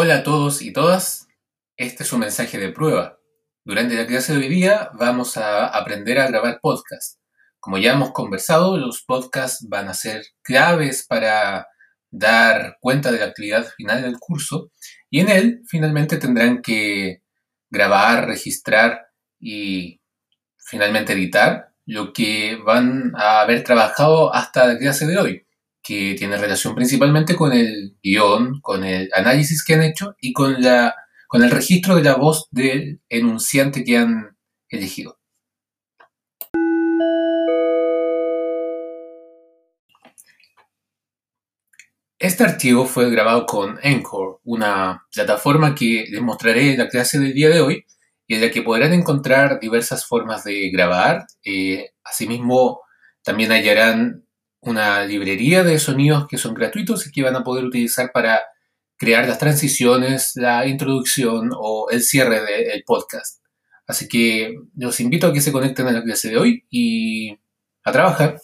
Hola a todos y todas, este es un mensaje de prueba. Durante la clase de hoy día vamos a aprender a grabar podcast. Como ya hemos conversado, los podcasts van a ser claves para dar cuenta de la actividad final del curso y en él finalmente tendrán que grabar, registrar y finalmente editar lo que van a haber trabajado hasta la clase de hoy que tiene relación principalmente con el guion, con el análisis que han hecho y con, la, con el registro de la voz del enunciante que han elegido. Este archivo fue grabado con Encore, una plataforma que les mostraré en la clase del día de hoy y en la que podrán encontrar diversas formas de grabar. Eh, asimismo, también hallarán una librería de sonidos que son gratuitos y que van a poder utilizar para crear las transiciones, la introducción o el cierre del podcast. Así que los invito a que se conecten a la clase de hoy y a trabajar.